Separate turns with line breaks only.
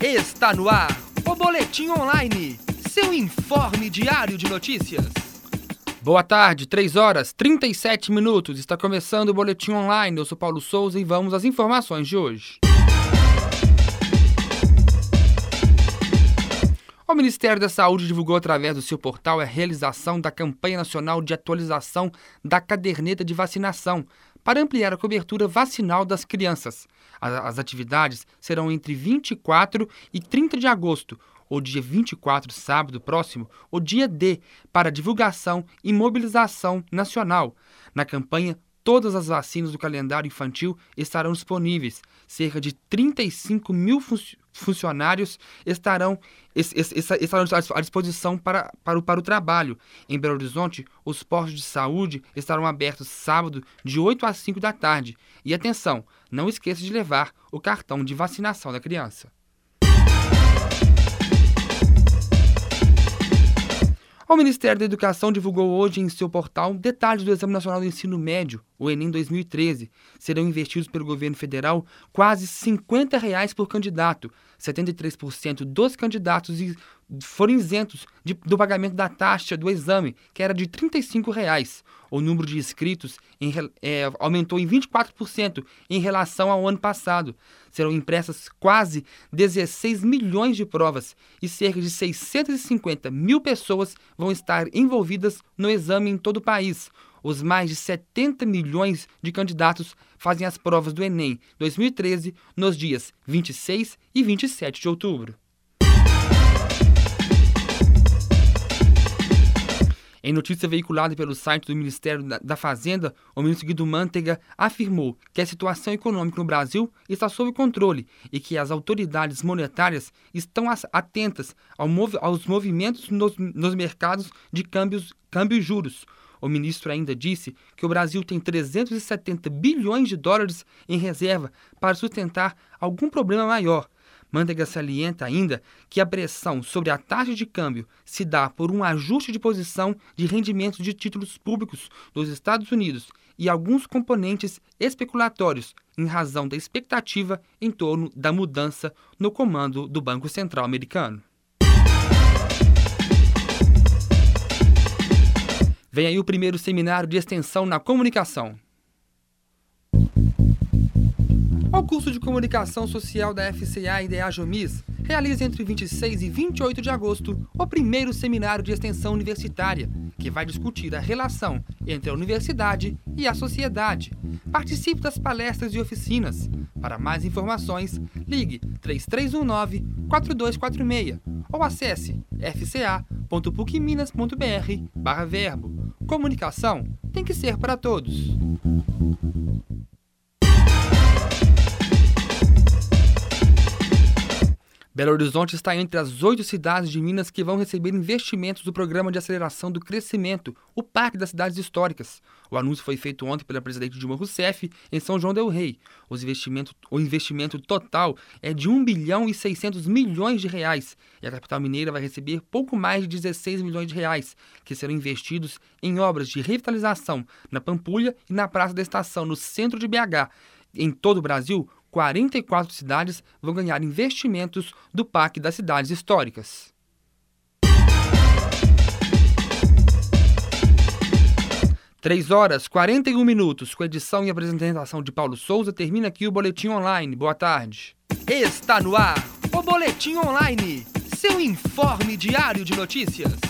Está no ar o Boletim Online, seu informe diário de notícias. Boa tarde, 3 horas 37 minutos. Está começando o Boletim Online. Eu sou Paulo Souza e vamos às informações de hoje. O Ministério da Saúde divulgou através do seu portal a realização da campanha nacional de atualização da caderneta de vacinação para ampliar a cobertura vacinal das crianças. As atividades serão entre 24 e 30 de agosto, ou dia 24, sábado próximo, o dia D, para divulgação e mobilização nacional. Na campanha Todas as vacinas do calendário infantil estarão disponíveis. Cerca de 35 mil funcionários estarão, estarão à disposição para, para, o, para o trabalho. Em Belo Horizonte, os postos de saúde estarão abertos sábado, de 8 às 5 da tarde. E atenção, não esqueça de levar o cartão de vacinação da criança. O Ministério da Educação divulgou hoje em seu portal detalhes do Exame Nacional do Ensino Médio, o Enem 2013. Serão investidos pelo governo federal quase 50 reais por candidato. 73% dos candidatos foram isentos de, do pagamento da taxa do exame, que era de 35 reais. O número de inscritos em, é, aumentou em 24% em relação ao ano passado. Serão impressas quase 16 milhões de provas e cerca de 650 mil pessoas vão estar envolvidas no exame em todo o país. Os mais de 70 milhões de candidatos fazem as provas do Enem 2013 nos dias 26 e 27 de outubro. Em notícia veiculada pelo site do Ministério da Fazenda, o ministro Guido Mantega afirmou que a situação econômica no Brasil está sob controle e que as autoridades monetárias estão atentas aos movimentos nos, mercados de câmbios, câmbio e juros. O ministro ainda disse que o Brasil tem 370 bilhões de dólares em reserva para sustentar algum problema maior Manteiga salienta ainda que a pressão sobre a taxa de câmbio se dá por um ajuste de posição de rendimentos de títulos públicos dos Estados Unidos e alguns componentes especulatórios em razão da expectativa em torno da mudança no comando do Banco Central americano. Vem aí o primeiro seminário de extensão na comunicação. O curso de Comunicação Social da FCA e da AJOMIS realiza entre 26 e 28 de agosto o primeiro seminário de extensão universitária, que vai discutir a relação entre a universidade e a sociedade. Participe das palestras e oficinas. Para mais informações, ligue 3319-4246 ou acesse fca.pucminas.br/verbo. Comunicação tem que ser para todos. Belo Horizonte está entre as oito cidades de Minas que vão receber investimentos do Programa de Aceleração do Crescimento, o Parque das Cidades Históricas. O anúncio foi feito ontem pela presidente Dilma Rousseff em São João del Rei. O investimento total é de 1 bilhão e 600 milhões de reais e a capital mineira vai receber pouco mais de 16 milhões de reais, que serão investidos em obras de revitalização na Pampulha e na Praça da Estação, no centro de BH. Em todo o Brasil, 44 cidades vão ganhar investimentos do PAC das Cidades Históricas. Três horas 41 minutos, com edição e apresentação de Paulo Souza, termina aqui o Boletim Online. Boa tarde. Está no ar o Boletim Online, seu informe diário de notícias.